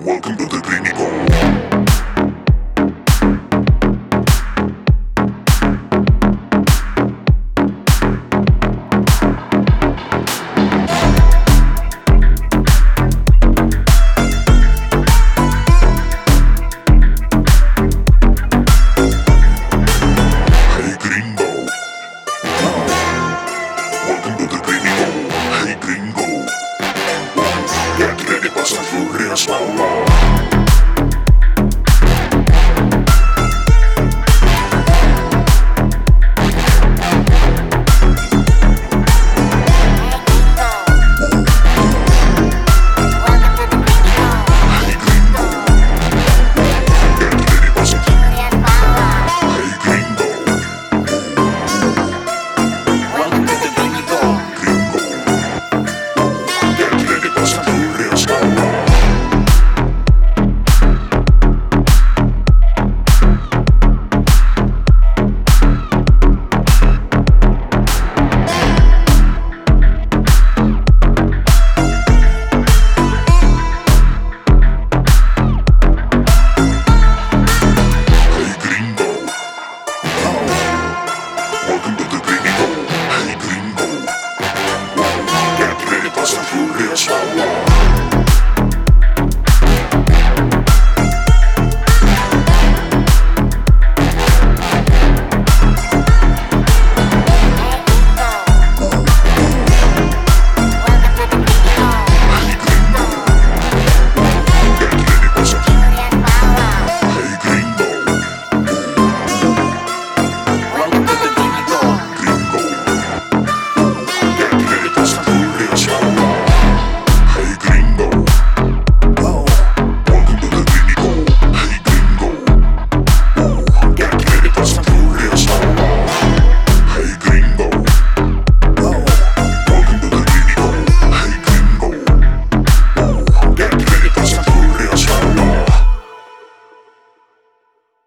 Welcome to the Gringo. dance no more.